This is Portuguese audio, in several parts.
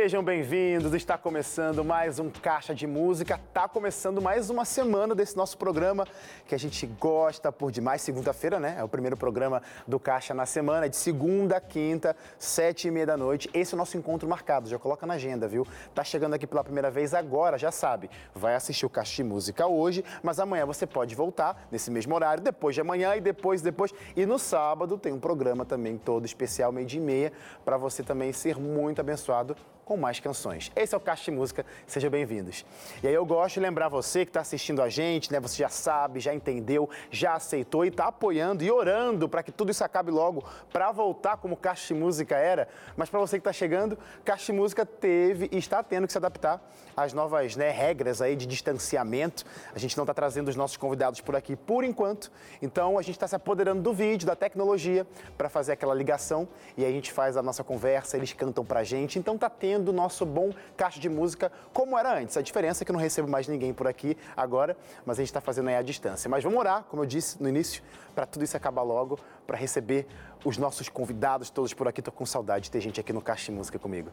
Sejam bem-vindos, está começando mais um Caixa de Música, está começando mais uma semana desse nosso programa que a gente gosta por demais, segunda-feira, né? É o primeiro programa do Caixa na semana, de segunda a quinta, sete e meia da noite. Esse é o nosso encontro marcado, já coloca na agenda, viu? Tá chegando aqui pela primeira vez agora, já sabe, vai assistir o Caixa de Música hoje, mas amanhã você pode voltar nesse mesmo horário, depois de amanhã e depois, depois. E no sábado tem um programa também todo especial, meio dia e meia, para você também ser muito abençoado com mais canções. Esse é o Caixa de Música, sejam bem-vindos. E aí eu gosto de lembrar você que está assistindo a gente, né? Você já sabe, já entendeu, já aceitou e está apoiando e orando para que tudo isso acabe logo, para voltar como Caixa de Música era. Mas para você que está chegando, Caixa de Música teve e está tendo que se adaptar às novas né, regras aí de distanciamento. A gente não está trazendo os nossos convidados por aqui por enquanto. Então a gente está se apoderando do vídeo, da tecnologia, para fazer aquela ligação e a gente faz a nossa conversa, eles cantam para a gente. Então tá tendo do nosso bom caixa de música como era antes. A diferença é que eu não recebo mais ninguém por aqui agora, mas a gente está fazendo aí à distância. Mas vamos orar, como eu disse no início, para tudo isso acabar logo, para receber os nossos convidados todos por aqui. Estou com saudade de ter gente aqui no Caixa de Música comigo.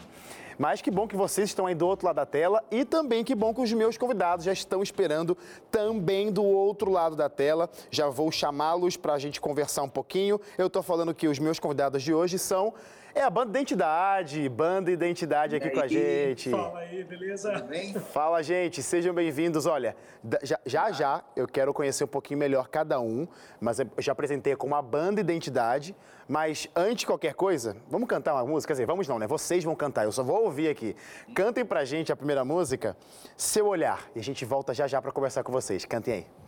Mas que bom que vocês estão aí do outro lado da tela e também que bom que os meus convidados já estão esperando também do outro lado da tela. Já vou chamá-los para a gente conversar um pouquinho. Eu estou falando que os meus convidados de hoje são é a Banda Identidade, Banda Identidade aqui com a gente. Fala aí, beleza? Tudo bem? Fala, gente, sejam bem-vindos. Olha, já, já, já eu quero conhecer um pouquinho melhor cada um, mas eu já apresentei como a Banda Identidade, mas antes de qualquer coisa, vamos cantar uma música? Quer dizer, vamos não, né? Vocês vão cantar, eu só vou ouvir aqui. Cantem pra gente a primeira música, Seu Olhar, e a gente volta já já para conversar com vocês. Cantem aí.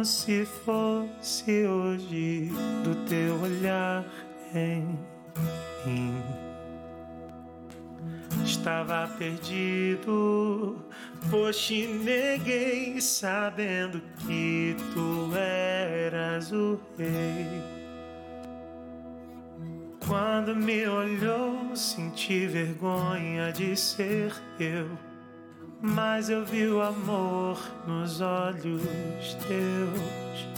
Como se fosse hoje do teu olhar em mim. Estava perdido, pois te neguei, sabendo que tu eras o rei. Quando me olhou, senti vergonha de ser eu mas eu vi o amor nos olhos teus.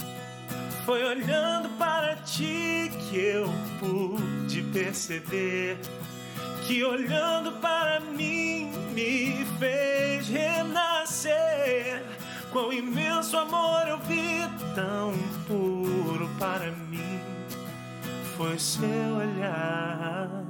Foi olhando para ti que eu pude perceber que olhando para mim me fez renascer. Quão imenso amor eu vi, tão puro para mim, foi seu olhar.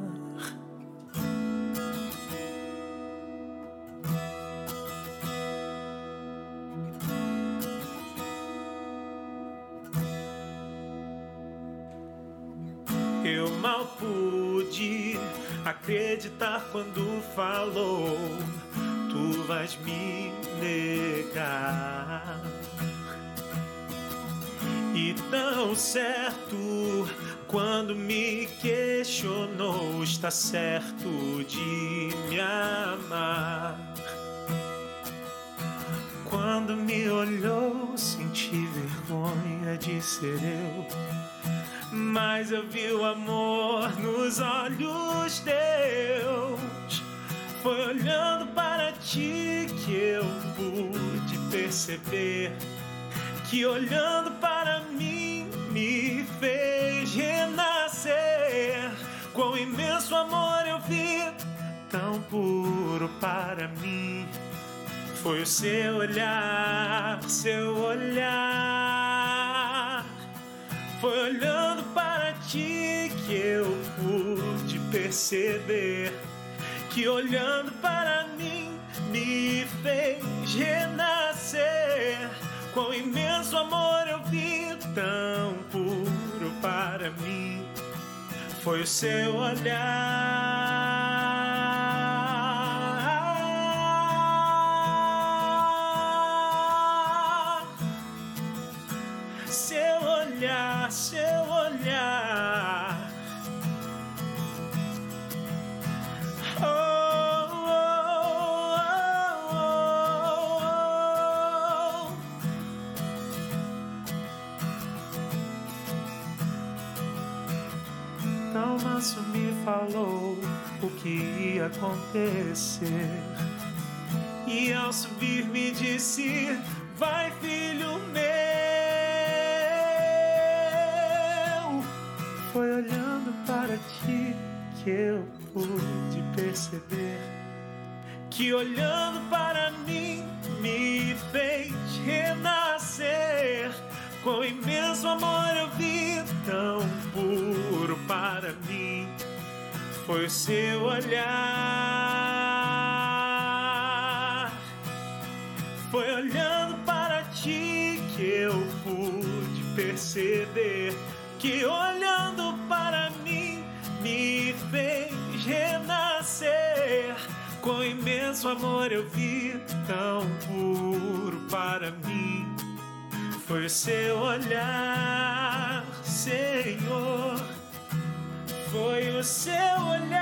Acreditar quando falou: Tu vais me negar. E tão certo quando me questionou, está certo de me amar. Quando me olhou, senti vergonha de ser eu mas eu vi o amor nos olhos teus. Foi olhando para ti que eu pude perceber que olhando para mim me fez renascer. Quão imenso amor eu vi, tão puro para mim. Foi o seu olhar, seu olhar. Foi olhando para ti que eu pude perceber que olhando para mim me fez renascer. Quão imenso amor eu vi, tão puro para mim. Foi o seu olhar. Que ia acontecer. E ao subir me disse: Vai, filho meu. Foi olhando para ti que eu pude perceber que olhando para mim Foi seu olhar. Foi olhando para ti que eu pude perceber que olhando para mim me fez renascer. Com imenso amor eu vi tão puro para mim. Foi seu olhar, Senhor. O seu olhar.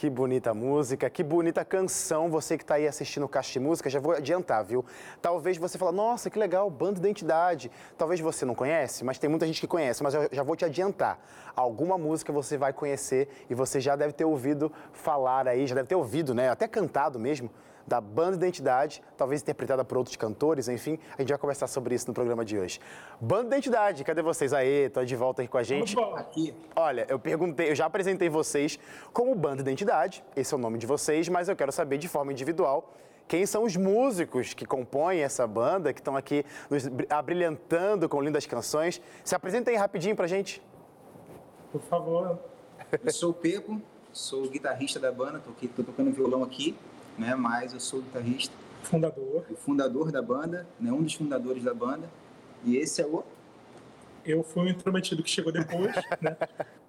Que bonita música, que bonita canção. Você que está aí assistindo o Caixa de Música, já vou adiantar, viu? Talvez você fale, nossa, que legal, Banda Identidade. Talvez você não conhece, mas tem muita gente que conhece. Mas eu já vou te adiantar. Alguma música você vai conhecer e você já deve ter ouvido falar aí, já deve ter ouvido, né? Até cantado mesmo, da Banda Identidade, talvez interpretada por outros cantores, enfim. A gente vai conversar sobre isso no programa de hoje. Banda Identidade, cadê vocês? Aê, tô de volta aí com a gente. Aqui. Olha, eu perguntei, eu já apresentei vocês como banda identidade, esse é o nome de vocês, mas eu quero saber de forma individual quem são os músicos que compõem essa banda, que estão aqui nos bri- abrilhantando com lindas canções. Se apresentem rapidinho pra gente. Por favor. Eu sou o Pepo, sou o guitarrista da banda, tô, aqui, tô tocando violão aqui, né? Mas eu sou o guitarrista, fundador. o fundador da banda, né? Um dos fundadores da banda. E esse é o Eu fui o intrometido que chegou depois, né?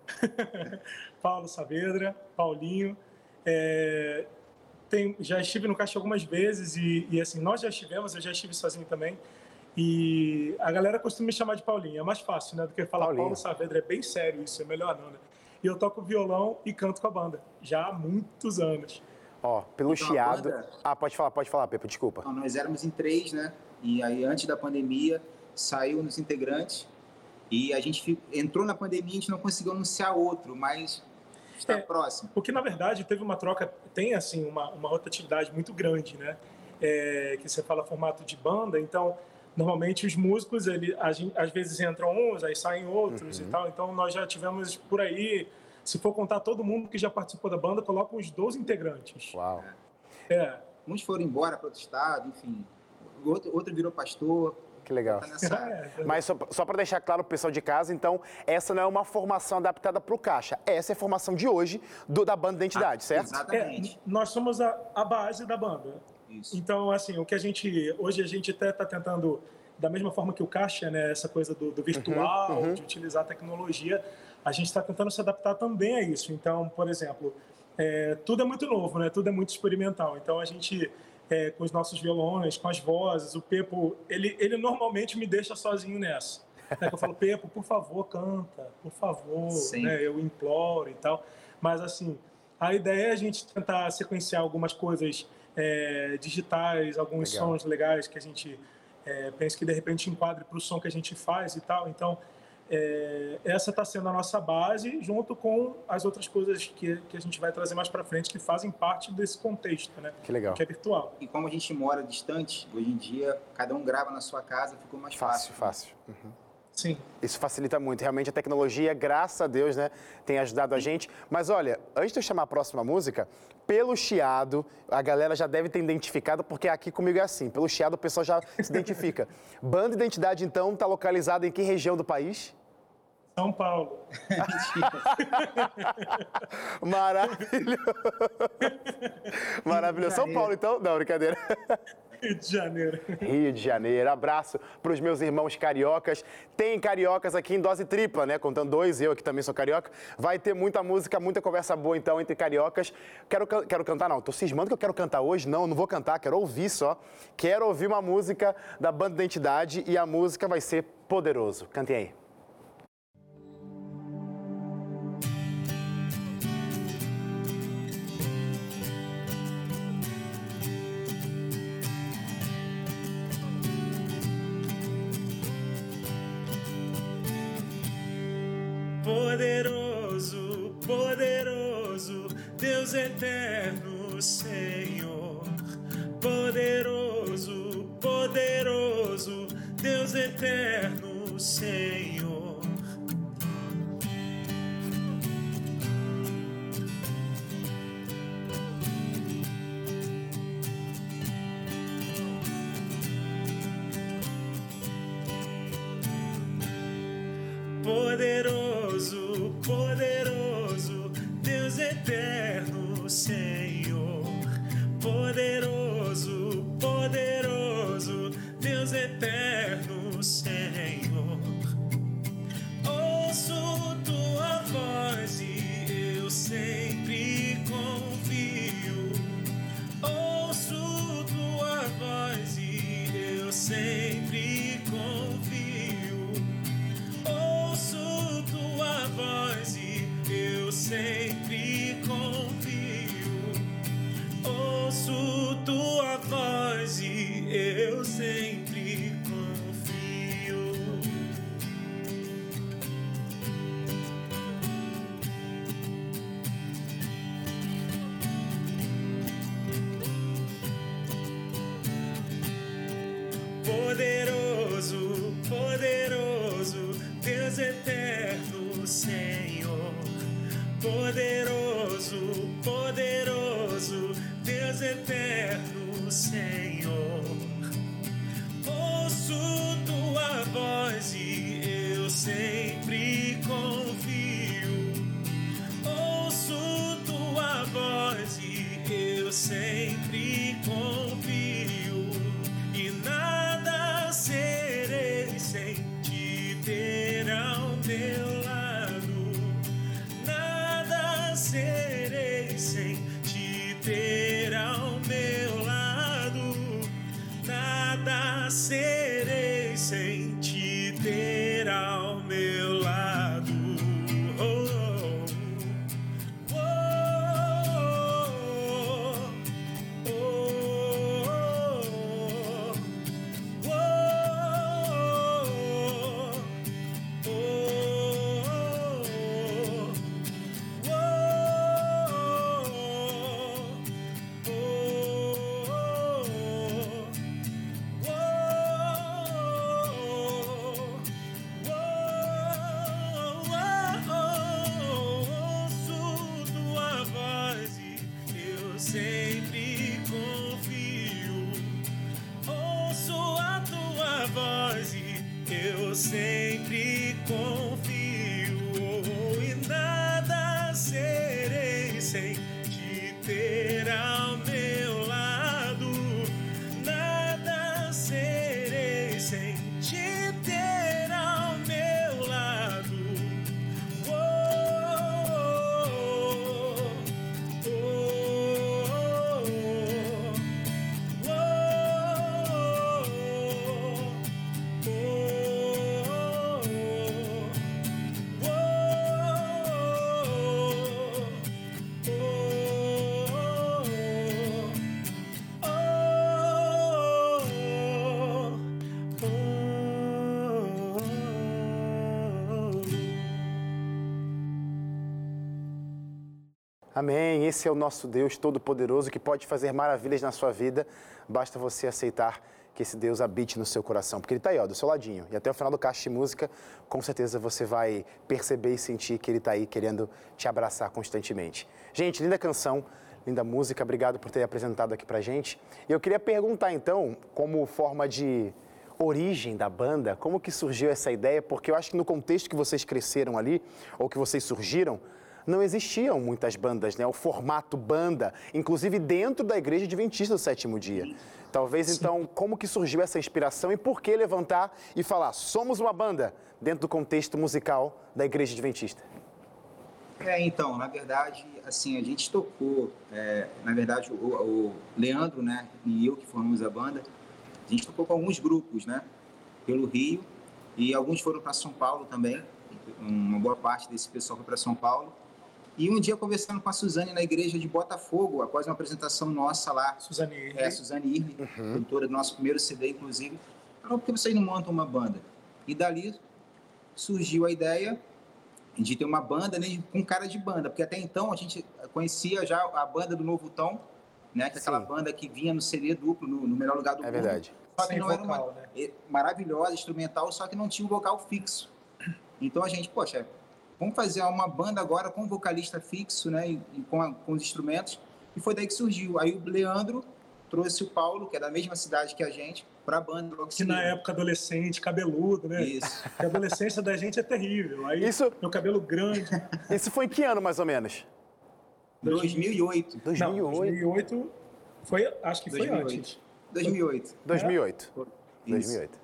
Paulo Saavedra, Paulinho. É, tem- já estive no caixa algumas vezes e, e, assim, nós já estivemos, eu já estive sozinho também. E a galera costuma me chamar de Paulinho, é mais fácil, né? Do que falar Paulinho. Paulo Saavedra, é bem sério isso, é melhor não, né? E eu toco violão e canto com a banda, já há muitos anos. Ó, pelo Então, a chiado. banda- Ah, pode falar, pode falar, Pepe, desculpa. Então, nós éramos em três, né? E aí, antes da pandemia, saiu nos integrantes. E a gente fi- entrou na pandemia, a gente não conseguiu anunciar outro, mas está É. próximo. Porque, na verdade, teve uma troca, tem, assim, uma, uma rotatividade muito grande, né? É, que você fala formato de banda, então, normalmente os músicos, ele, a gen- às vezes entram uns, aí saem outros e tal, então nós já tivemos por aí, se for contar todo mundo que já participou da banda, coloca uns 12 integrantes. Uau. É, Uns foram embora para outro estado, enfim. O Outro, outro virou pastor. Que legal. Tá nessa... é, Mas só, só para deixar claro pro pessoal de casa, então, essa não é uma formação adaptada para o caixa. Essa é a formação de hoje do- da banda Identidade, certo? Exatamente. é, nós somos a, a base da banda. Isso. Então, assim, o que a gente. Hoje a gente até está tentando, da mesma forma que o Caixa, né, essa coisa do, do virtual, de utilizar a tecnologia, a gente está tentando se adaptar também a isso. Então, por exemplo, é, tudo é muito novo, né? Tudo é muito experimental. Então, a gente, é, com os nossos violões, com as vozes, o Pepo, ele, ele normalmente me deixa sozinho nessa. Né, eu falo, Pepo, por favor, canta, por favor, né, eu imploro e tal. Mas, assim, a ideia é a gente tentar sequenciar algumas coisas é, digitais, alguns Legal. sons legais que a gente é, pensa que de repente enquadre para o som que a gente faz e tal. Então, é, essa está sendo a nossa base, junto com as outras coisas que, que a gente vai trazer mais para frente, que fazem parte desse contexto, né? Que legal. Que é virtual. E como a gente mora distante, hoje em dia, cada um grava na sua casa, ficou mais Fácil, fácil. fácil. Sim. Isso facilita muito. Realmente a tecnologia, graças a Deus, né, tem ajudado a gente. Mas olha, antes de eu chamar a próxima música, pelo chiado, a galera já deve ter identificado, porque aqui comigo é assim. Pelo chiado o pessoal já se identifica. Banda Identidade, então, está localizada em que região do país? São Paulo. Maravilhoso. Maravilhoso. São Paulo, então? Não, brincadeira. Rio de Janeiro. Rio de Janeiro. Abraço para os meus irmãos cariocas. Tem cariocas aqui em dose tripla, né? Contando dois, eu aqui também sou carioca. Vai ter muita música, muita conversa boa, então, entre cariocas. Quero, quero cantar, não. Tô cismando que eu quero cantar hoje. Não, não vou cantar, quero ouvir só. Quero ouvir uma música da Banda Identidade e a música vai ser Poderoso. Cantem aí. Eterno, Senhor. Amém. Esse é o nosso Deus Todo-Poderoso que pode fazer maravilhas na sua vida. Basta você aceitar que esse Deus habite no seu coração, porque Ele está aí, ó, do seu ladinho. E até o final do Caixa de Música, com certeza você vai perceber e sentir que Ele está aí querendo te abraçar constantemente. Gente, linda canção, linda música. Obrigado por ter apresentado aqui pra gente. E eu queria perguntar, então, como forma de origem da banda, como que surgiu essa ideia? Porque eu acho que no contexto que vocês cresceram ali, ou que vocês surgiram, não existiam muitas bandas, né? O formato banda, inclusive dentro da Igreja Adventista do Sétimo Dia. Talvez Sim. então, como que surgiu essa inspiração e por que levantar e falar, somos uma banda dentro do contexto musical da Igreja Adventista? É, então, na verdade, assim, a gente tocou, é, na verdade, o, o, Leandro, né, e eu que formamos a banda, a gente tocou com alguns grupos, né, pelo Rio, e alguns foram para São Paulo também, uma boa parte desse pessoal foi para São Paulo, e um dia, conversando com a Suzane na igreja de Botafogo, após uma apresentação nossa lá. Suzane Irle. É, Suzane Irle, uhum. do nosso primeiro CD, inclusive. Falou, por que vocês não montam uma banda? E dali surgiu a ideia de ter uma banda né, com cara de banda, porque até então a gente conhecia já a banda do Novo Tom, né, que é aquela banda que vinha no CD duplo, no, no melhor lugar do é mundo. É verdade. Só que Sem não vocal, era uma né? maravilhosa, instrumental, só que não tinha um vocal fixo. Então a gente, poxa, vamos fazer uma banda agora com um vocalista fixo, né, e, e com, a, com os instrumentos. E foi daí que surgiu. Aí o Leandro trouxe o Paulo, que é da mesma cidade que a gente, para a banda. Logo que na época adolescente, cabeludo, né? Isso. a adolescência da gente é terrível. Aí Isso... meu cabelo grande. Isso foi em que ano, mais ou menos? 2008. 2008. Não, 2008 foi, acho que foi 2008. antes. 2008. 2008. É? 2008.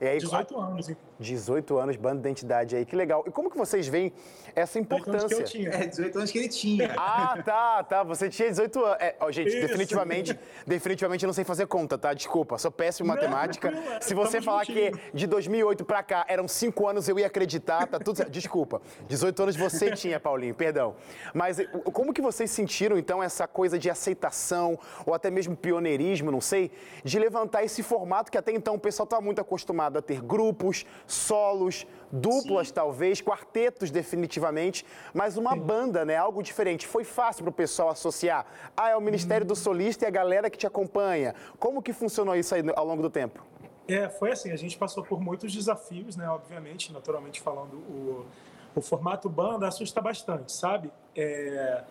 E aí, 18 anos, então. 18 anos, banda de identidade aí, que legal. E como que vocês veem essa importância? 18 anos que eu tinha. É, 18 anos que ele tinha. Ah, tá, tá. Você tinha 18 anos. É, ó, gente, Isso. definitivamente, definitivamente não sei fazer conta, tá? Desculpa, sou péssimo em matemática. Não, é, Se você falar juntinho. que de 2008 pra cá eram 5 anos, eu ia acreditar, tá tudo certo. Desculpa. 18 anos você tinha, Paulinho, perdão. Mas como que vocês sentiram, então, essa coisa de aceitação, ou até mesmo pioneirismo, não sei, de levantar esse formato que até então o pessoal tá muito acostumado a ter grupos, solos, duplas Sim. talvez, quartetos definitivamente, mas uma Sim. banda, né? Algo diferente. Foi fácil para o pessoal associar. Ah, é o Ministério hum. do Solista e a galera que te acompanha. Como que funcionou isso aí ao longo do tempo? É, foi assim, a gente passou por muitos desafios, né? Obviamente, naturalmente falando, o, o formato banda assusta bastante, sabe? É,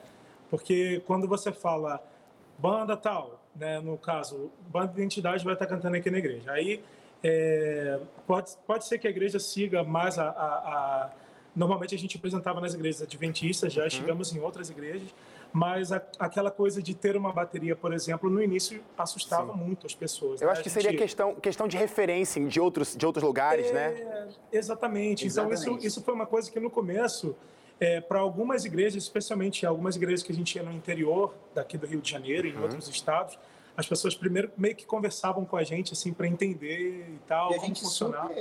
porque quando você fala banda tal, né? No caso, banda de identidade vai estar cantando aqui na igreja. Aí é, pode, pode ser que a igreja siga mais a, a, a Normalmente a gente apresentava nas igrejas adventistas, já uhum. chegamos em outras igrejas, mas a, aquela coisa de ter uma bateria, por exemplo, no início assustava Sim. muito as pessoas. Eu né? acho que seria questão, questão de referência de outros, de outros lugares, né? é, né? Exatamente. exatamente. Então, isso, isso foi uma coisa que no começo, é, para algumas igrejas, especialmente algumas igrejas que a gente ia no interior daqui do Rio de Janeiro, em uhum. outros estados, as pessoas primeiro meio que conversavam com a gente assim para entender e tal, e a gente funcionava.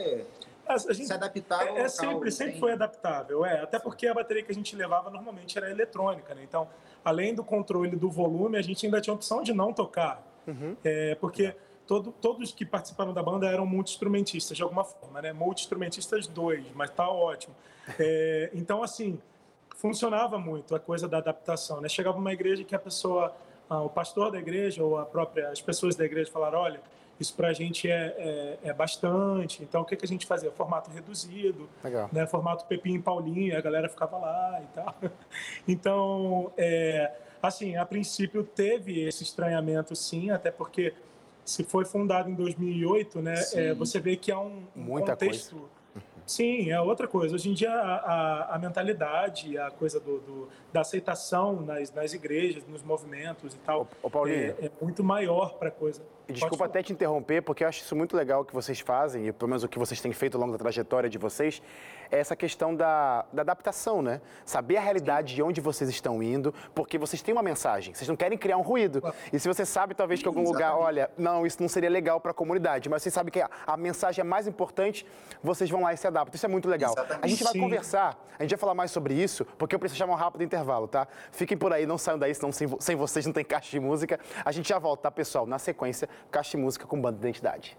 A gente, se adaptava é, é sempre, sempre foi adaptável, é. Até porque a bateria que a gente levava normalmente era eletrônica, né? Então, além do controle do volume, a gente ainda tinha a opção de não tocar. Uhum. É, porque todo, todos que participaram da banda eram multi-instrumentistas, de alguma forma, né? Multi-instrumentistas dois, mas tá ótimo. É, então, assim, funcionava muito a coisa da adaptação, né? Chegava uma igreja que a pessoa o pastor da igreja ou a própria, as pessoas da igreja falaram, olha, isso para a gente é, é, é, bastante. Então, o que, que a gente fazia? Formato reduzido, Legal. né? formato Pepinho e Paulinho, a galera ficava lá e tal. Então, é, assim, a princípio teve esse estranhamento, sim, até porque se foi fundado em 2008, né? É, você vê que há um, um contexto... Coisa Sim, é outra coisa. Hoje em dia, a, a, a mentalidade, a coisa do, do, da aceitação nas, nas igrejas, nos movimentos e tal, ô, ô é, é, muito maior para a coisa. Desculpa até te interromper, porque eu acho isso muito legal que vocês fazem, e pelo menos o que vocês têm feito ao longo da trajetória de vocês, é essa questão da, da adaptação, né? Saber a realidade de onde vocês estão indo, porque vocês têm uma mensagem, vocês não querem criar um ruído. E se você sabe, talvez, que algum Exatamente. lugar, olha, não, isso não seria legal para a comunidade, mas vocês sabem que a, a, mensagem é mais importante, vocês vão lá e se adaptam. Isso é muito legal. Exatamente. A gente vai Sim. conversar, a gente vai falar mais sobre isso, porque eu preciso chamar um rápido intervalo, tá? Fiquem por aí, não saiam daí, senão sem, sem vocês não tem caixa de música. A gente já volta, tá, pessoal? Na sequência, caixa de música com banda de identidade.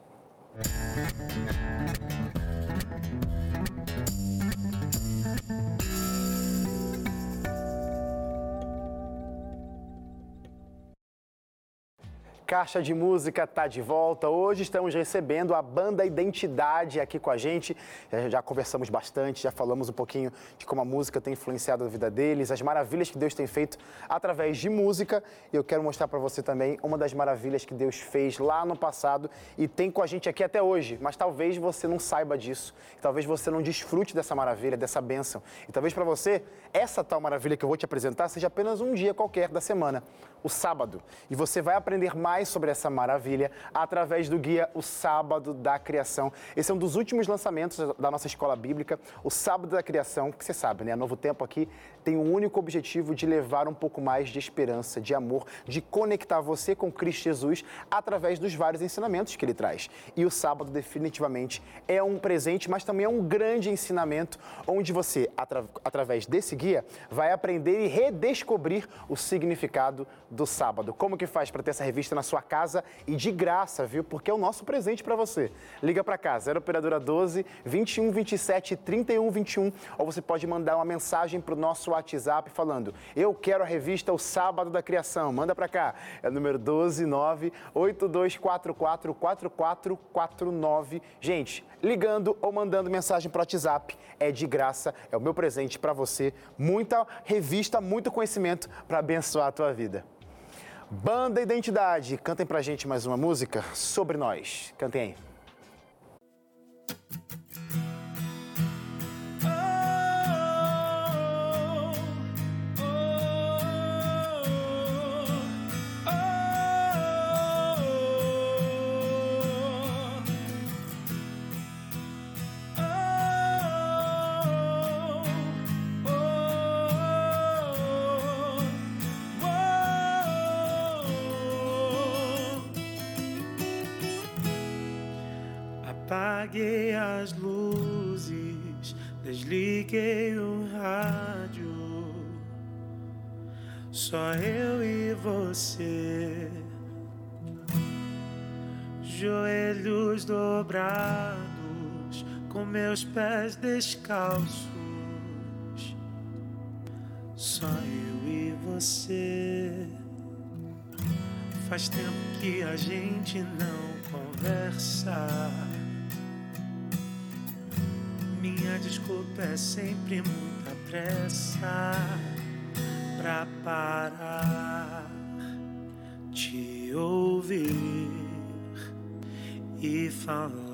Caixa de Música está de volta. Hoje estamos recebendo a banda Identidade aqui com a gente. Já conversamos bastante, já falamos um pouquinho de como a música tem influenciado a vida deles, as maravilhas que Deus tem feito através de música. E eu quero mostrar para você também uma das maravilhas que Deus fez lá no passado e tem com a gente aqui até hoje. Mas talvez você não saiba disso, talvez você não desfrute dessa maravilha, dessa bênção. E talvez para você, essa tal maravilha que eu vou te apresentar seja apenas um dia qualquer da semana, o sábado. E você vai aprender mais sobre essa maravilha através do guia O Sábado da Criação. Esse é um dos últimos lançamentos da nossa escola bíblica, o Sábado da Criação, que você sabe, né? A Novo Tempo aqui tem o um único objetivo de levar um pouco mais de esperança, de amor, de conectar você com Cristo Jesus através dos vários ensinamentos que ele traz. E o sábado definitivamente é um presente, mas também é um grande ensinamento onde você atra através desse guia, vai aprender e redescobrir o significado do sábado. Como que faz para ter essa revista na sua casa e de graça, viu? Porque é o nosso presente para você. Liga para cá, 0 operadora 12 21 27 31 21, ou você pode mandar uma mensagem para o nosso WhatsApp falando: "Eu quero a revista O Sábado da Criação". Manda para cá. É o número 12 9 8244 4449. Gente, ligando ou mandando mensagem para o WhatsApp é de graça, é o meu presente para você. Muita revista, muito conhecimento para abençoar a tua vida. Banda Identidade, cantem pra gente mais uma música sobre nós. Cantem aí. Meus pés descalços. Só eu e você. Faz tempo que a gente não conversa. Minha desculpa é sempre muita pressa pra parar, te ouvir e falar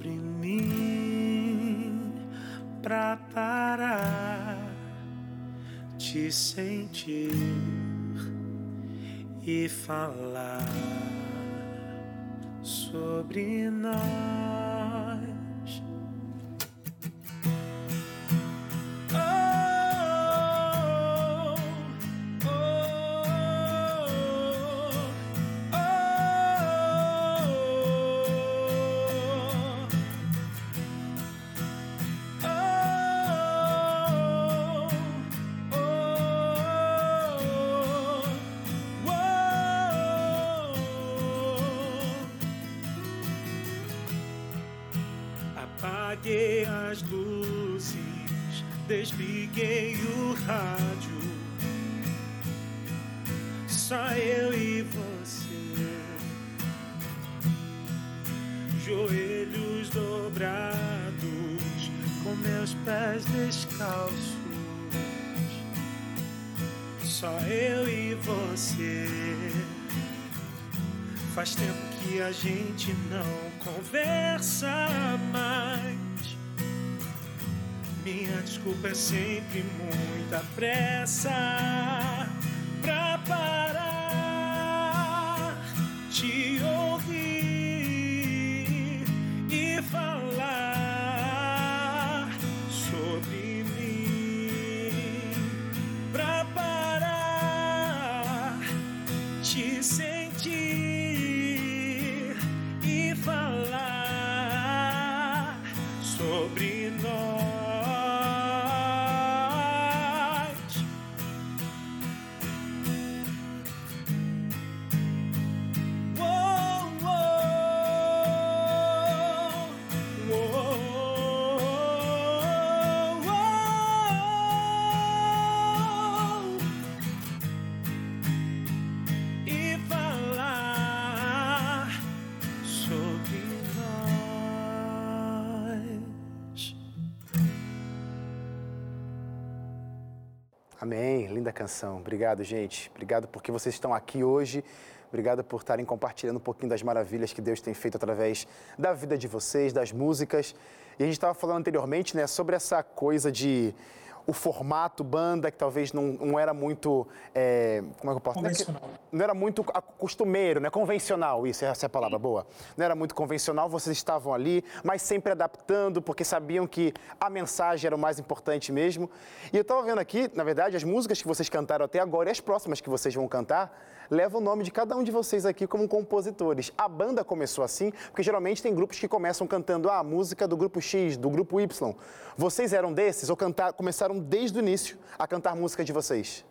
sobre mim pra parar, te sentir e falar sobre nós. Apaguei as luzes, desliguei o rádio. Só eu e você, joelhos dobrados, com meus pés descalços. Só eu e você. Faz tempo que a gente não conversa Minha desculpa é sempre muita pressa Amém. Linda canção. Obrigado, gente. Obrigado porque vocês estão aqui hoje. Obrigado por estarem compartilhando um pouquinho das maravilhas que Deus tem feito através da vida de vocês, das músicas. E a gente estava falando anteriormente, né, sobre essa coisa de o formato banda, que talvez não, não era muito. É, como é que eu posso Convencional. Não, não era muito costumeiro, né? Convencional, isso, essa é a palavra boa. Não era muito convencional, vocês estavam ali, mas sempre adaptando, porque sabiam que a mensagem era o mais importante mesmo. E eu estava vendo aqui, na verdade, as músicas que vocês cantaram até agora e as próximas que vocês vão cantar levam o nome de cada um de vocês aqui como compositores. A banda começou assim, porque geralmente tem grupos que começam cantando ah, a música do grupo X, do grupo Y. Vocês eram desses ou cantar, começaram desde o início a cantar música de vocês?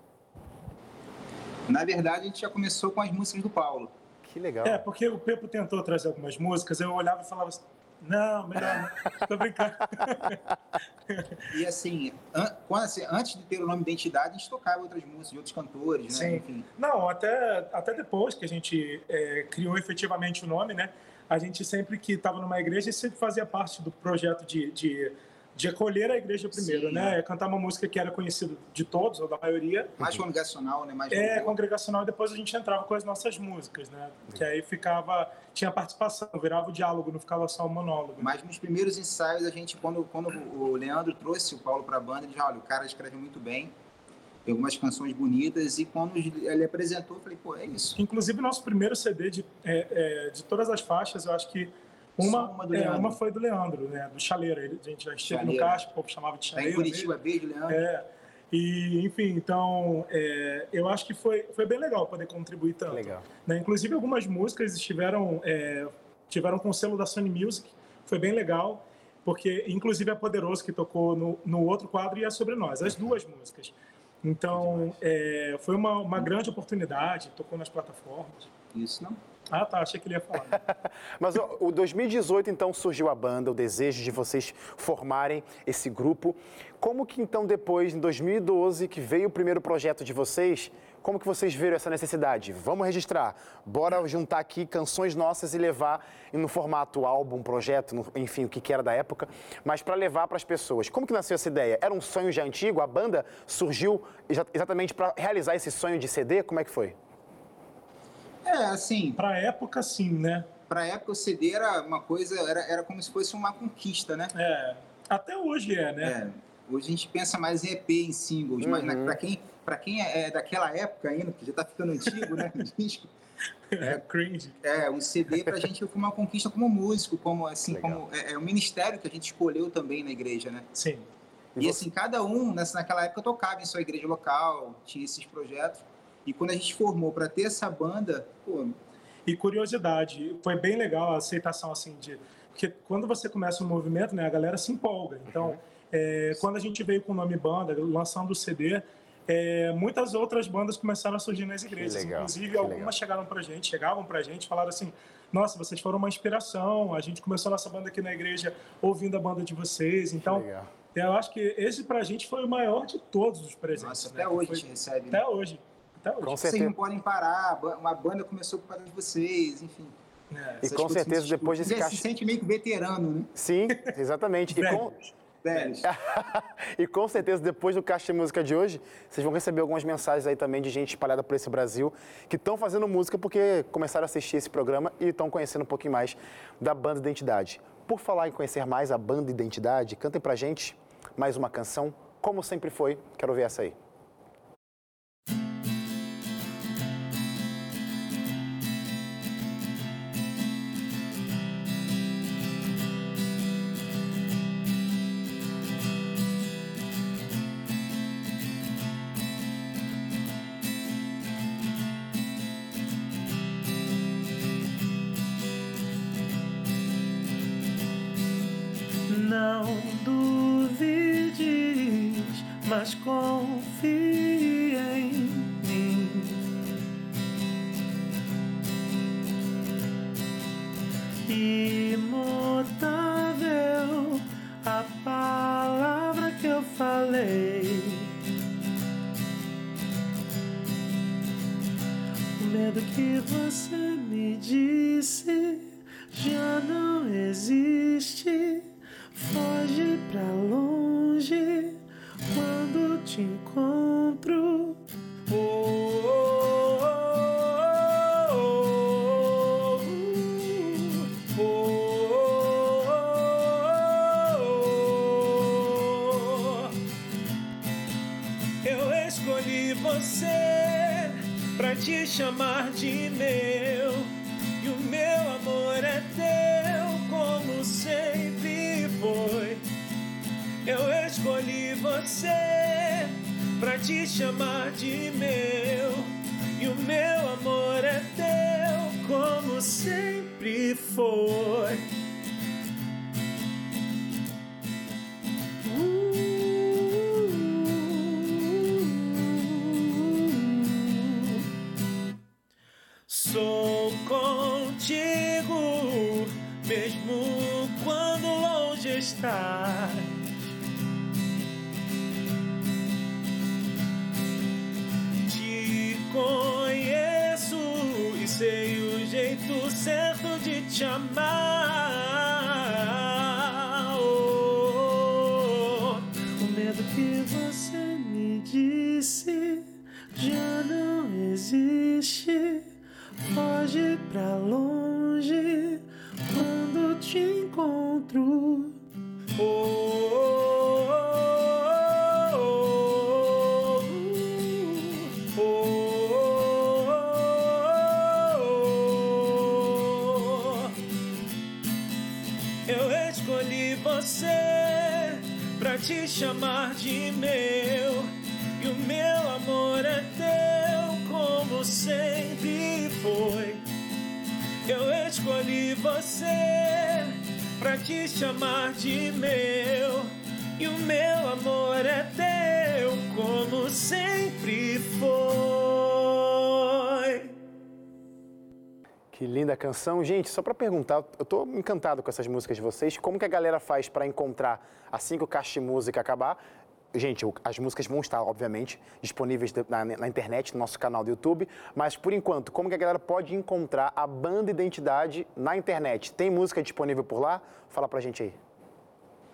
Na verdade, a gente já começou com as músicas do Paulo. Que legal. É, porque o Pepo tentou trazer algumas músicas, eu olhava e falava assim, não, melhor não. Tô brincando. e assim, an quando, assim, antes de ter o nome Identidade, a gente tocava outras músicas de outros cantores, né? Sim. Enfim. Não, até, até depois que a gente é, criou efetivamente o nome, né? A gente sempre que estava numa igreja, sempre fazia parte do projeto de, de de acolher a igreja primeiro, Sim, né? É. Cantar uma música que era conhecida de todos, ou da maioria. Mais congregacional, né? Mais é, congregacional, e depois a gente entrava com as nossas músicas, né? Que aí ficava, tinha participação, virava o diálogo, não ficava só o monólogo. Mas nos primeiros ensaios, a gente, quando, quando o Leandro trouxe o Paulo para a banda, ele disse, olha, o cara escreve muito bem, tem algumas canções bonitas, e quando ele apresentou, eu falei, pô, é isso. Inclusive, nosso primeiro CD de, é, é, de todas as faixas, eu acho que uma, uma, é, uma, foi do Leandro, né? Do Chaleira. A gente já esteve no caixa, o povo chamava de Chaleira. Tá em Curitiba, beijo, Leandro. É. E, enfim, então, é, eu acho que foi, foi bem legal poder contribuir tanto. Legal. Né? Inclusive, algumas músicas estiveram, é, tiveram com o selo da Sony Music, foi bem legal, porque, inclusive, é Poderoso que tocou no, no outro quadro e é Sobre Nós, as duas músicas. Então, é, foi uma, uma grande oportunidade, tocou nas plataformas. Isso não? Ah, tá. Achei que ele ia falar. Mas ó, o 2018, então, surgiu a banda, o desejo de vocês formarem esse grupo. Como que, então, depois, em 2012, que veio o primeiro projeto de vocês, como que vocês viram essa necessidade? Vamos registrar, bora juntar aqui canções nossas e levar no formato álbum, projeto, enfim, o que, que era da época, mas para levar para as pessoas. Como que nasceu essa ideia? Era um sonho já antigo? A banda surgiu exatamente para realizar esse sonho de CD? Como é que foi? É, assim. Pra época, sim, né? Pra época, o CD era uma coisa, era, era como se fosse uma conquista, né? É. Até hoje é, né? É. Hoje a gente pensa mais em EP, em singles, uhum. mas né, pra quem, pra quem é, é daquela época ainda, que já tá ficando antigo, né? Disco, é, cringe. É, o CD pra gente foi uma conquista como músico, como assim, Legal. como é, é um ministério que a gente escolheu também na igreja, né? Sim. E assim, cada um nessa, naquela época tocava em sua igreja local, tinha esses projetos. E quando a gente formou para ter essa banda, pô. E curiosidade, foi bem legal a aceitação assim de. Porque quando você começa um movimento, né, a galera se empolga. Então, uhum. é, quando a gente veio com o nome banda, lançando o CD, é, muitas outras bandas começaram a surgir nas igrejas. Legal, Inclusive, algumas legal. chegaram pra gente, chegavam pra gente falaram assim: Nossa, vocês foram uma inspiração. A gente começou a nossa banda aqui na igreja ouvindo a banda de vocês. Então, eu acho que esse pra gente foi o maior de todos os presentes. Nossa, até né? hoje foi, a gente recebe. Até né? hoje. Hoje. Com vocês não podem parar, uma banda começou por causa de vocês, enfim. É, e com certeza depois desse caixa... se sente meio que veterano, né? Sim, exatamente. e, com... e com certeza, depois do Caixa de Música de hoje, vocês vão receber algumas mensagens aí também de gente espalhada por esse Brasil que estão fazendo música porque começaram a assistir esse programa e estão conhecendo um pouquinho mais da banda Identidade. Por falar em conhecer mais a banda Identidade, cantem pra gente mais uma canção, como sempre foi. Quero ver essa aí. Mas confia chamar de certo de te amar. Te chamar de meu. E o meu amor é teu, como sempre foi. Que linda canção. Gente, só para perguntar, eu tô encantado com essas músicas de vocês. Como que a galera faz para encontrar assim que o Caixa Música acabar? Gente, as músicas vão estar, obviamente, disponíveis na, na internet, no nosso canal do YouTube. Mas, por enquanto, como que a galera pode encontrar a banda Identidade na internet? Tem música disponível por lá? Fala pra gente aí.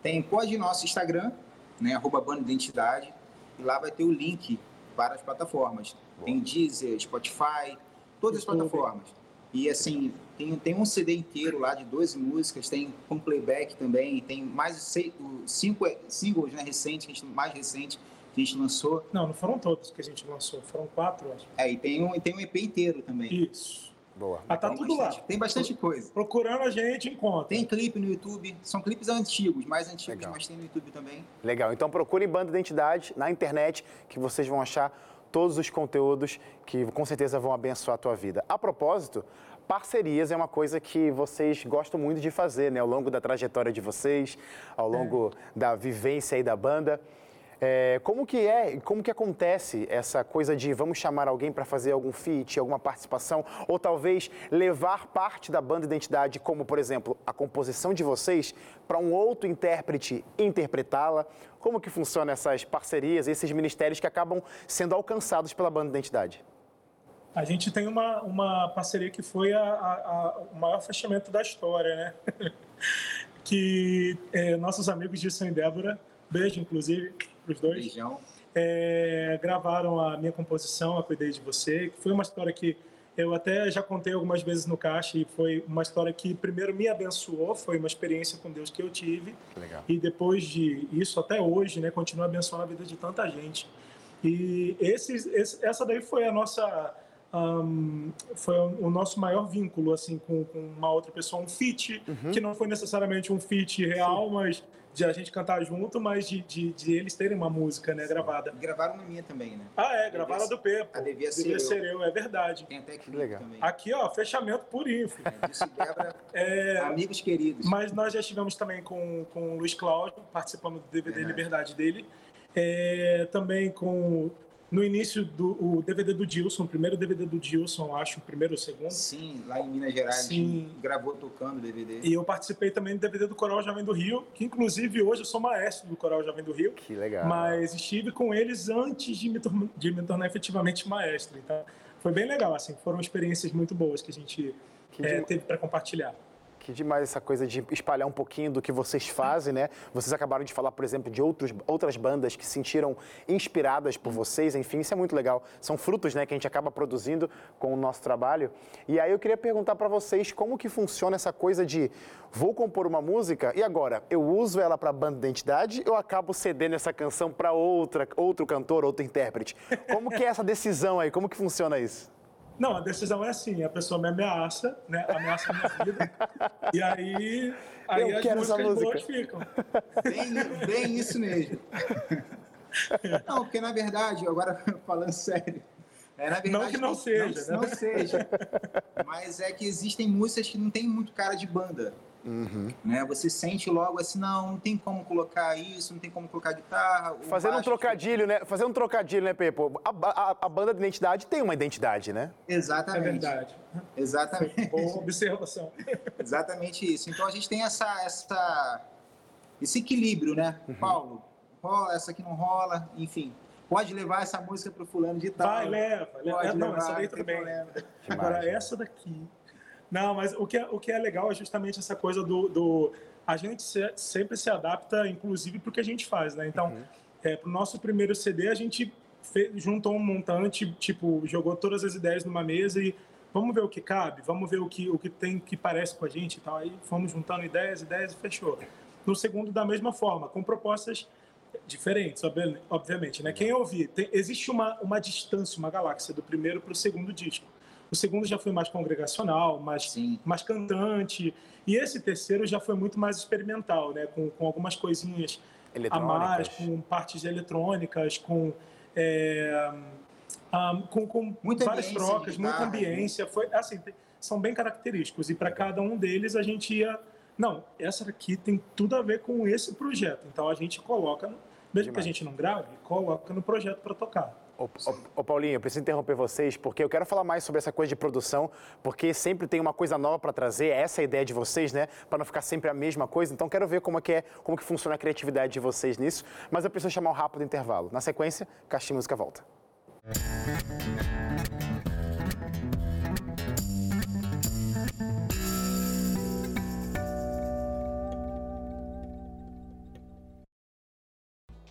Tem, pode ir no nosso Instagram, né, arroba Banda Identidade, e lá vai ter o link para as plataformas. Tem Deezer, Spotify, todas as YouTube. plataformas. E assim, tem, tem um CD inteiro lá de 12 músicas, tem com playback também, tem mais seis, cinco singles né, recentes, que a gente- mais recentes que a gente lançou. Não, não foram todos que a gente lançou, foram quatro, acho. É, e tem um, e tem um EP inteiro também. Isso. Boa. Ah, tá Então, tudo lá. bastante- Tem bastante coisa. Procurando a gente, encontra. Tem clipe no YouTube, são clipes antigos, mais antigos, Legal. mas tem no YouTube também. Legal. Então procurem Banda Identidade na internet que vocês vão achar todos os conteúdos que com certeza vão abençoar a tua vida. A propósito, parcerias é uma coisa que vocês gostam muito de fazer, né? Ao longo da trajetória de vocês, ao longo da vivência aí da banda. É, como que é, como que acontece essa coisa de vamos chamar alguém para fazer algum feat, alguma participação, ou talvez levar parte da banda identidade, como por exemplo a composição de vocês, para um outro intérprete interpretá-la? Como que funciona essas parcerias, esses ministérios que acabam sendo alcançados pela banda identidade? A gente tem uma, uma parceria que foi a, a- a- o maior fechamento da história, né? que é, nossos amigos de São Débora, beijo inclusive para os dois, Beijão. é, gravaram a minha composição, A Cuidei de Você, que foi uma história que eu até já contei algumas vezes no Caixa e foi uma história que primeiro me abençoou, foi uma experiência com Deus que eu tive Legal. e depois de isso até hoje, né, continua abençoando a vida de tanta gente. E esses, esse- essa daí foi a nossa ahn, foi o nosso maior vínculo assim com, com uma outra pessoa, um feat que não foi necessariamente um feat real, mas de a gente cantar junto, mas de, de, de eles terem uma música, né, gravada. E gravaram na minha também, né? Ah, é, gravaram a do P, pô. A Devia Ser Eu. Eu, é verdade. Tem até clipe legal. também. Aqui, ó, fechamento purinho. É, Disse Débora, É, amigos queridos. Mas nós já estivemos também com, com o Luiz Cláudio, participando do DVD Verdade. Liberdade dele. É, também com, no início do o DVD do Dilson, o primeiro DVD do Dilson, acho, o primeiro ou o segundo. Sim, lá em Minas Gerais, Sim. a gente gravou tocando DVD. E eu participei também do DVD do Coral Jovem do Rio, que inclusive hoje eu sou maestro do Coral Jovem do Rio. Que legal. Mas estive com eles antes de me, tor- de me tornar efetivamente maestro. Então, foi bem legal, assim, foram experiências muito boas que a gente Que é, teve para compartilhar. Que demais essa coisa de espalhar um pouquinho do que vocês fazem, né? Vocês acabaram de falar, por exemplo, de outros, outras bandas que se sentiram inspiradas por vocês, enfim, isso é muito legal. São frutos, né, que a gente acaba produzindo com o nosso trabalho. E aí eu queria perguntar para vocês como que funciona essa coisa de vou compor uma música e agora eu uso ela para banda de identidade ou acabo cedendo essa canção para outra, outro cantor, outro intérprete? Como que é essa decisão aí? Como que funciona isso? Não, a decisão é assim, a pessoa me ameaça, né? Ameaça a minha vida. e aí, aí Eu as quero essa músicas boas música. ficam. Bem, bem isso mesmo. Não, porque na verdade, agora falando sério, é, na verdade, Não que não seja, não, né? não seja. Mas é que existem músicas que não tem muito cara de banda. Uhum. Né? Você sente logo assim, não, não tem como colocar isso, não tem como colocar guitarra. Fazendo um baixo- trocadilho, né? Fazendo um trocadilho, né, Pepo? A, a- a banda de identidade tem uma identidade, né? É Exatamente. verdade. Exatamente. Boa observação. Exatamente isso. Então a gente tem essa, essa, esse equilíbrio, né? Paulo, rola, essa aqui não rola, enfim. Pode levar essa música pro fulano de tal. Vai, leva. leva. Pode É, não, levar, essa daí problema. Agora, essa daqui. Não, mas o que é, o que é legal é justamente essa coisa do. do- a gente se- sempre se adapta, inclusive, para o que a gente faz, né? Então, é, para o nosso primeiro CD, a gente fe- juntou um montante, tipo, jogou todas as ideias numa mesa e vamos ver o que cabe, vamos ver o que, o que tem que parece com a gente e tal. Aí fomos juntando ideias, ideias e fechou. No segundo, da mesma forma, com propostas diferentes, obvi- obviamente, né? Quem ouvir, tem- existe uma, uma distância, uma galáxia do primeiro para o segundo disco. O segundo já foi mais congregacional, mais, Sim. mais cantante. E esse terceiro já foi muito mais experimental, né? Com, com algumas coisinhas a mais, com partes eletrônicas, com, é, ah, com, com Muita várias trocas, muita guitarra, ambiência. Foi, assim, são bem característicos. E para cada um deles a gente ia. Não, essa aqui tem tudo a ver com esse projeto. Então a gente coloca, mesmo que a Demais. gente não grave, coloca no projeto para tocar. Ô, Paulinho, eu preciso interromper vocês, porque eu quero falar mais sobre essa coisa de produção, porque sempre tem uma coisa nova para trazer, essa é a ideia de vocês, né? Para não ficar sempre a mesma coisa. Então quero ver como é que é, como que funciona a criatividade de vocês nisso, mas eu preciso chamar um rápido intervalo. Na sequência, Caixa Música volta.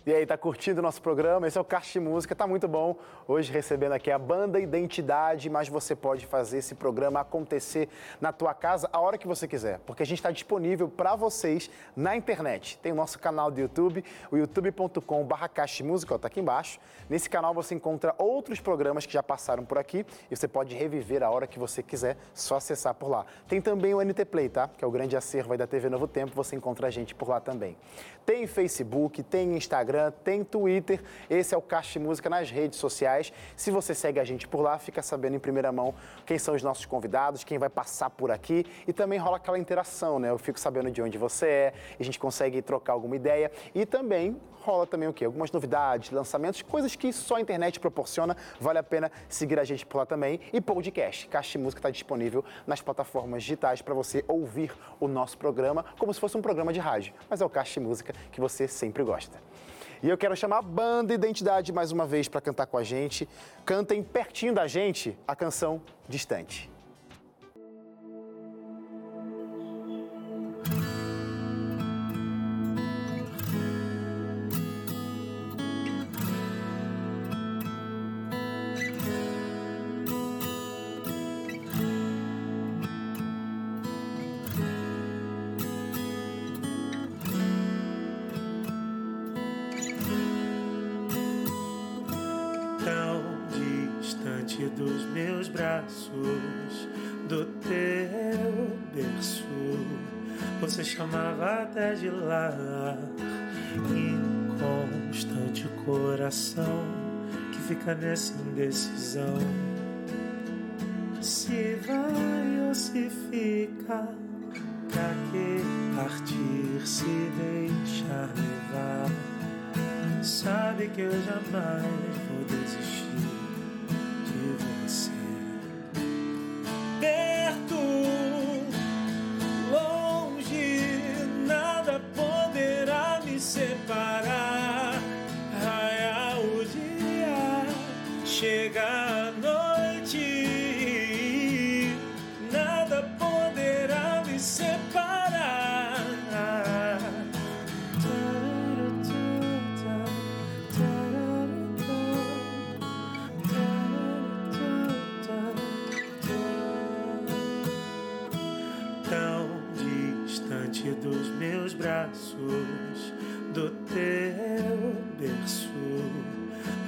E aí, tá curtindo o nosso programa? Esse é o Caixa Música, tá muito bom. Hoje recebendo aqui a banda Identidade, mas você pode fazer esse programa acontecer na tua casa a hora que você quiser, porque a gente está disponível para vocês na internet. Tem o nosso canal do YouTube, o de Música, tá aqui embaixo. Nesse canal você encontra outros programas que já passaram por aqui e você pode reviver a hora que você quiser, só acessar por lá. Tem também o NT Play, tá? Que é o grande acervo aí da TV Novo Tempo, você encontra a gente por lá também. Tem Facebook, tem Instagram, tem Twitter. Esse é o de Música nas redes sociais. Se você segue a gente por lá, fica sabendo em primeira mão quem são os nossos convidados, quem vai passar por aqui e também rola aquela interação, né? Eu fico sabendo de onde você é, a gente consegue trocar alguma ideia e também rola também o quê? Algumas novidades, lançamentos, coisas que só a internet proporciona. Vale a pena seguir a gente por lá também. E podcast. De Música está disponível nas plataformas digitais para você ouvir o nosso programa como se fosse um programa de rádio. Mas é o de Música que você sempre gosta. E eu quero chamar a banda Identidade mais uma vez para cantar com a gente. Cantem pertinho da gente a canção Distante. Você chamava até de lar, inconstante coração que fica nessa indecisão. Se vai ou se fica, pra que partir se deixar levar? Sabe que eu jamais vou desistir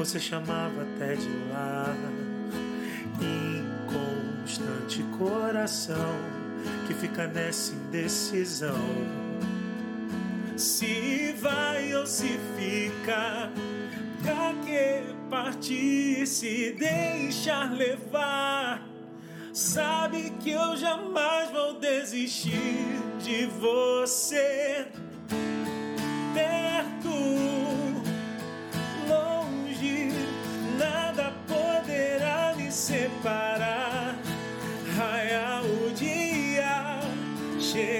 Você chamava até de lar, inconstante coração que fica nessa indecisão. Se vai ou se fica, pra que partir, se deixar levar? Sabe que eu jamais vou desistir de você.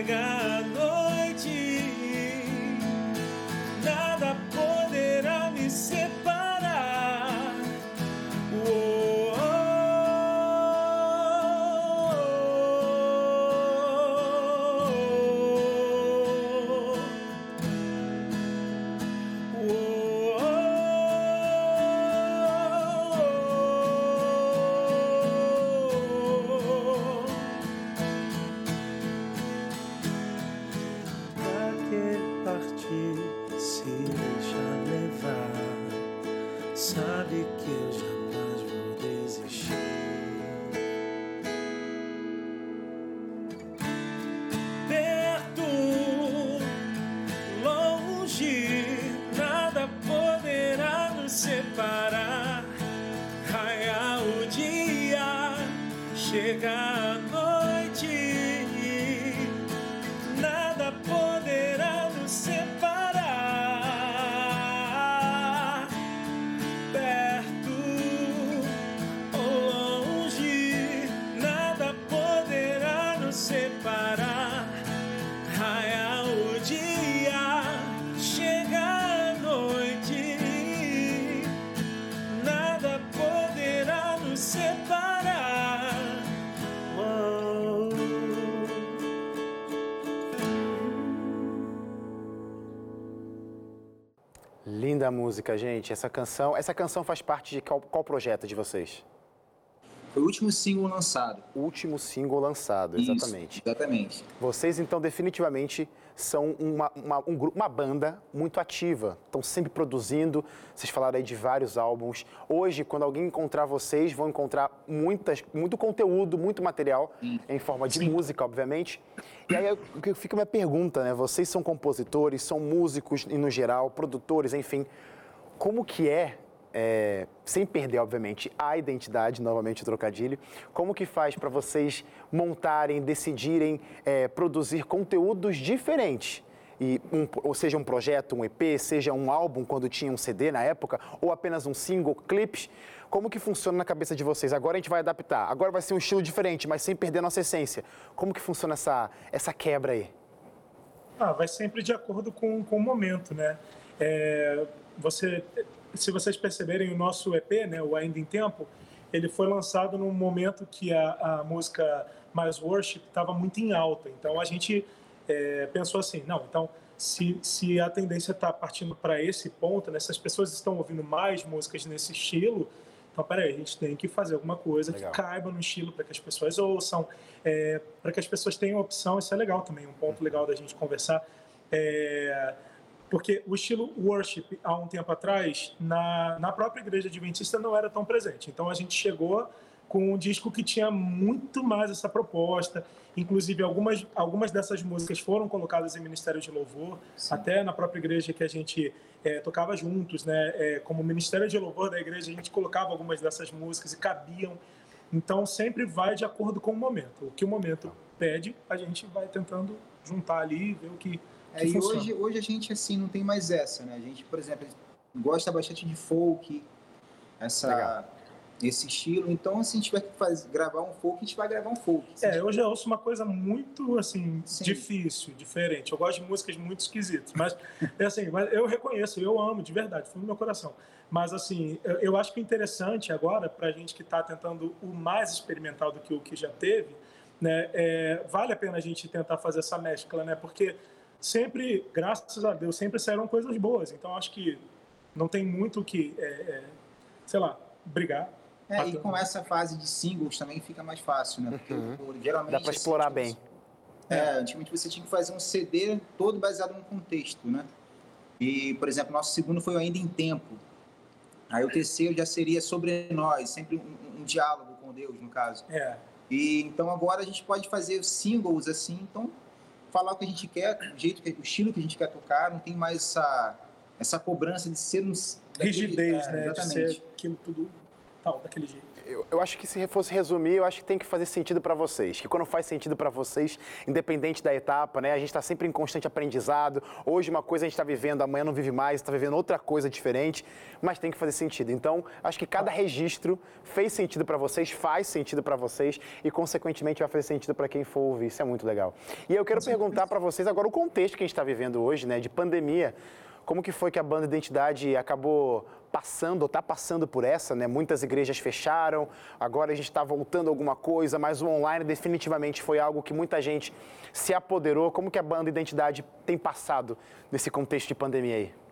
cargar. Linda música, gente. Essa canção, essa canção faz parte de qual, qual projeto de vocês? Foi o último single lançado. O último single lançado, Isso, exatamente. exatamente. Vocês, então, definitivamente são uma, uma, um uma banda muito ativa. Estão sempre produzindo. Vocês falaram aí de vários álbuns. Hoje, quando alguém encontrar vocês, vão encontrar muitas, muito conteúdo, muito material, em forma de música, obviamente. E aí fica a minha pergunta, né? Vocês são compositores, são músicos, no geral, produtores, enfim. Como que é, é, sem perder, obviamente, a identidade, novamente o trocadilho, como que faz para vocês montarem, decidirem é, produzir conteúdos diferentes? E um, ou seja um projeto, um EP, seja um álbum quando tinha um CD na época, ou apenas um single, clips. Como que funciona na cabeça de vocês? Agora a gente vai adaptar, agora vai ser um estilo diferente, mas sem perder nossa essência. Como que funciona essa, essa quebra aí? Ah, vai sempre de acordo com, com o momento, né? É, você, se vocês perceberem o nosso EP, né, o Ainda em Tempo, ele foi lançado num momento que a, a música Mais Worship estava muito em alta. Então a gente é, pensou assim, não, então se, se a tendência está partindo para esse ponto, né, se as pessoas estão ouvindo mais músicas nesse estilo, então peraí, a gente tem que fazer alguma coisa Legal. que caiba no estilo para que as pessoas ouçam, é, para que as pessoas tenham opção. Isso é legal também, um ponto legal da gente conversar. É, porque o estilo worship, há um tempo atrás, na, na própria igreja adventista não era tão presente. Então a gente chegou com um disco que tinha muito mais essa proposta. Inclusive, algumas, algumas dessas músicas foram colocadas em Ministério de Louvor, até na própria igreja que a gente é, tocava juntos, né? É, como Ministério de Louvor da igreja, a gente colocava algumas dessas músicas e cabiam. Então, sempre vai de acordo com o momento. O que o momento pede, a gente vai tentando juntar ali, ver o que, É, e funciona. hoje, hoje a gente assim não tem mais essa, né? A gente, por exemplo, gosta bastante de folk, essa, Legal. esse estilo. Então, se a gente tiver que fazer, gravar um folk, a gente vai gravar um folk. É, gente- eu já ouço uma coisa muito, assim, Sim. difícil, diferente. Eu gosto de músicas muito esquisitas, mas, é assim, mas eu reconheço, eu amo, de verdade, foi no meu coração. Mas, assim, eu, eu acho que o interessante agora, para a gente que está tentando o mais experimental do que o que já teve, né, é, vale a pena a gente tentar fazer essa mescla, né? Porque sempre, graças a Deus, sempre saíram coisas boas. Então, acho que não tem muito o que, é, é, sei lá, brigar. É, e com essa fase de singles também fica mais fácil, né? Porque o- geralmente Dá para assim, explorar tipo, bem. É, antigamente você tinha que fazer um CD todo baseado num contexto, né? E, por exemplo, nosso segundo foi o Ainda em Tempo. Aí o terceiro já seria sobre nós, sempre um, um diálogo com Deus, no caso. É. E então agora a gente pode fazer singles assim, então falar o que a gente quer, o jeito, o estilo que a gente quer tocar, não tem mais essa essa cobrança de ser um Rigidez, daquele, né? é, De exatamente. ser aquilo tudo tal, daquele jeito. Eu, eu acho que se fosse resumir, eu acho que tem que fazer sentido para vocês. Que quando faz sentido para vocês, independente da etapa, né? A gente está sempre em constante aprendizado. Hoje uma coisa a gente está vivendo, amanhã não vive mais, está vivendo outra coisa diferente, mas tem que fazer sentido. Então, acho que cada registro fez sentido para vocês, faz sentido para vocês e, consequentemente, vai fazer sentido para quem for ouvir. Isso é muito legal. E eu quero perguntar para vocês agora o contexto que a gente está vivendo hoje, né? De pandemia. Como que foi que a banda Identidade acabou passando, ou está passando por essa, né? Muitas igrejas fecharam, agora a gente está voltando alguma coisa, mas o online definitivamente foi algo que muita gente se apoderou. Como que a banda Identidade tem passado nesse contexto de pandemia aí?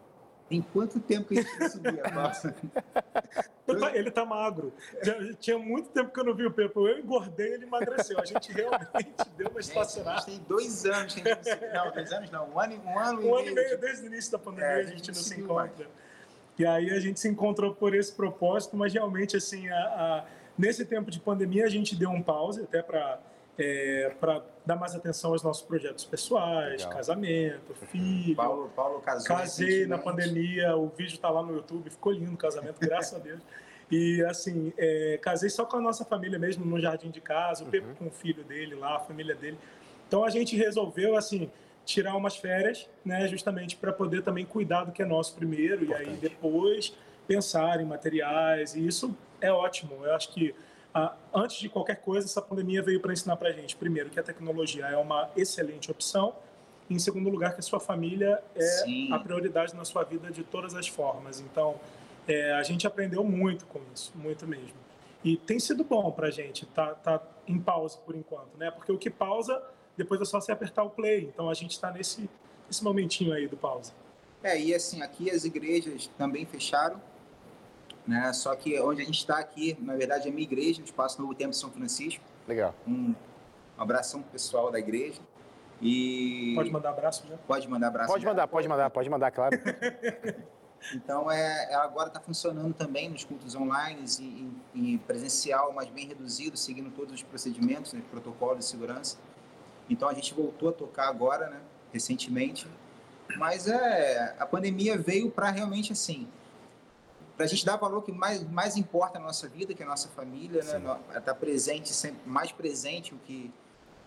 Tem quanto tempo que a gente não subia? Ele tá, ele tá magro. Já, tinha muito tempo que eu não vi o Pepo. Eu engordei ele emagreceu. A gente realmente deu uma Gente, a estacionada. gente tem dois anos que a gente não se... Não, dois anos não, um ano, e- um ano, Um ano e meio desde o início da pandemia É, a a gente gente não se encontra. E aí a gente se encontrou por esse propósito, mas realmente, assim, a- a- nesse tempo de pandemia a gente deu um pause até para para dar mais atenção aos nossos projetos pessoais, Legal. casamento, filho. Paulo, Paulo casou Casei na pandemia, o vídeo tá lá no YouTube, ficou lindo o casamento, graças a Deus. E assim, é, casei só com a nossa família mesmo, no jardim de casa, o Pepe com o filho dele lá, a família dele. Então a gente resolveu, assim, tirar umas férias, né, justamente para poder também cuidar do que é nosso primeiro, e aí Importante. depois pensar em materiais, e isso é ótimo. Eu acho que antes de qualquer coisa, essa pandemia veio para ensinar para a gente, primeiro, que a tecnologia é uma excelente opção, e, em segundo lugar, que a sua família é Sim. a prioridade na sua vida de todas as formas. Então, é, a gente aprendeu muito com isso, muito mesmo. E tem sido bom para a gente tá, tá em pausa por enquanto, né? Porque o que pausa, depois é só você apertar o play. Então, a gente está nesse, nesse momentinho aí do pausa. É, e assim, aqui as igrejas também fecharam, né? Só que onde a gente está aqui, na verdade, é a minha igreja, o Espaço Novo Tempo de São Francisco. Legal. Um, um abração pro pessoal da igreja. E Pode mandar abraço já? pode mandar abraço. Pode já. mandar, pode mandar, pode mandar, claro. Então, é, ela agora está funcionando também nos cultos online e, e- e presencial, mas bem reduzido, seguindo todos os procedimentos, né, protocolos de segurança. Então, a gente voltou a tocar agora, né, recentemente. Mas é, a pandemia veio para realmente, assim, para a gente dar valor que mais, mais importa na nossa vida, que é a nossa família, né, Sim. estar presente, sempre mais presente o que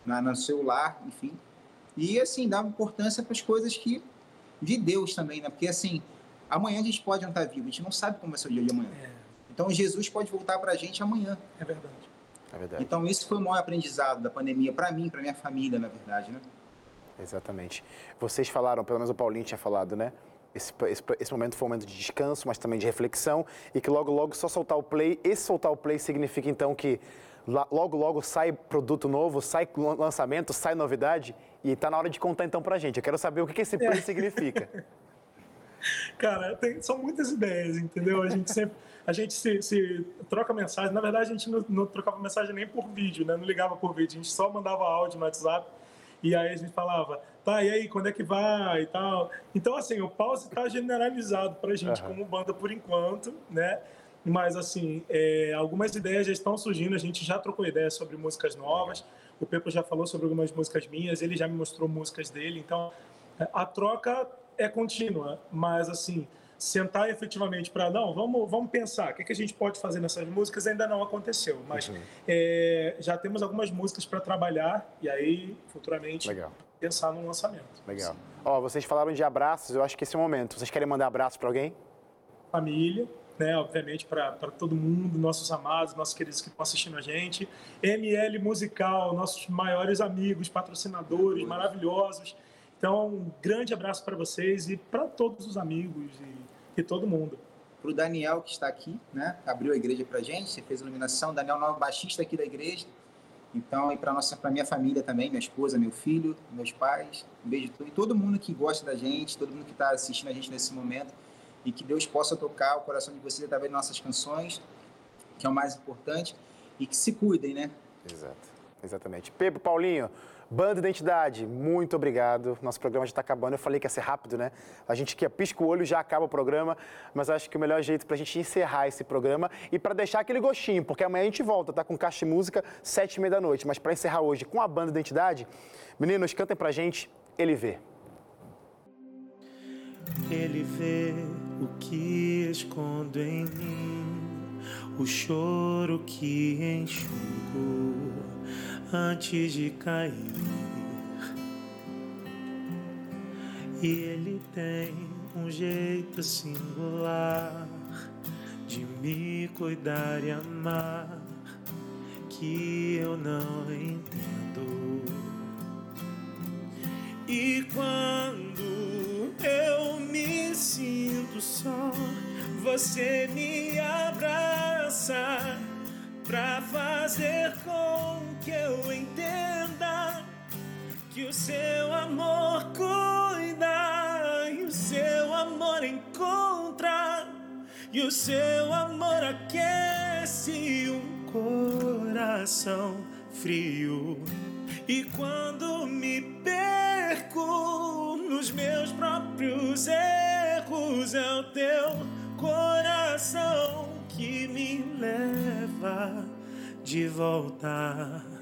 na, no seu lar, enfim. E, assim, dar importância para as coisas que de Deus também, né? Porque, assim, amanhã a gente pode não estar vivo, a gente não sabe como vai ser o dia de amanhã. É, Então, Jesus pode voltar para a gente amanhã. é verdade. É verdade. Então, isso foi o maior aprendizado da pandemia para mim, para minha família, na verdade, né? Exatamente. Vocês falaram, pelo menos o Paulinho tinha falado, né? Esse, esse, esse momento foi um momento de descanso, mas também de reflexão, e que logo, logo, só soltar o play. Esse soltar o play significa, então, que logo, logo sai produto novo, sai lan- lançamento, sai novidade, e tá na hora de contar, então, pra gente. Eu quero saber o que, esse play significa. Cara, tem- são muitas ideias, entendeu? A gente sempre a gente se, se troca mensagem. Na verdade, a gente não, não trocava mensagem nem por vídeo, né? Não ligava por vídeo, a gente só mandava áudio no WhatsApp. E aí a gente falava, tá, e aí, quando é que vai e tal. Então, assim, o pause está generalizado pra gente Aham. como banda por enquanto, né? Mas, assim, é, algumas ideias já estão surgindo, a gente já trocou ideias sobre músicas novas. O Pepo já falou sobre algumas músicas minhas, ele já me mostrou músicas dele. Então, a troca é contínua, mas assim, sentar efetivamente para não, vamos, vamos pensar, o que, que a gente pode fazer nessas músicas ainda não aconteceu, mas Uhum. é, já temos algumas músicas para trabalhar e aí futuramente Legal, pensar num lançamento. legal. Ó, vocês falaram de abraços, eu acho que esse é o momento. Vocês querem mandar abraço pra alguém? Família, né, obviamente para todo mundo, nossos amados, nossos queridos que estão assistindo a gente, ML Musical, nossos maiores amigos, patrocinadores maravilhosos. Então, um grande abraço para vocês e para todos os amigos e, e todo mundo. Para o Daniel, que está aqui, né? Abriu a igreja para gente, você fez a iluminação. Daniel Nova, baixista aqui da igreja. Então, e para nossa, para minha família também, minha esposa, meu filho, meus pais, um beijo e todo mundo que gosta da gente, todo mundo que está assistindo a gente nesse momento e que Deus possa tocar o coração de vocês através de nossas canções, que é o mais importante, e que se cuidem, né? Exato, exatamente. Pepe, Paulinho, Banda Identidade, muito obrigado. Nosso programa já está acabando. Eu falei que ia ser rápido, né? A gente que pisca o olho já acaba o programa, mas acho que o melhor jeito para a gente encerrar esse programa e para deixar aquele gostinho, porque amanhã a gente volta, tá? Com Caixa de Música, sete e meia da noite. Mas para encerrar hoje com a Banda Identidade, meninos, cantem pra gente Ele Vê. Ele vê o que escondo em mim, o choro que enxugo antes de cair. E ele tem um jeito singular de me cuidar e amar que eu não entendo. E quando eu me sinto só, você me abraça pra fazer com que eu entenda que o seu amor cuida e o seu amor encontra e o seu amor aquece um coração frio. E quando me perco nos meus próprios erros, é o teu coração que me leva de volta.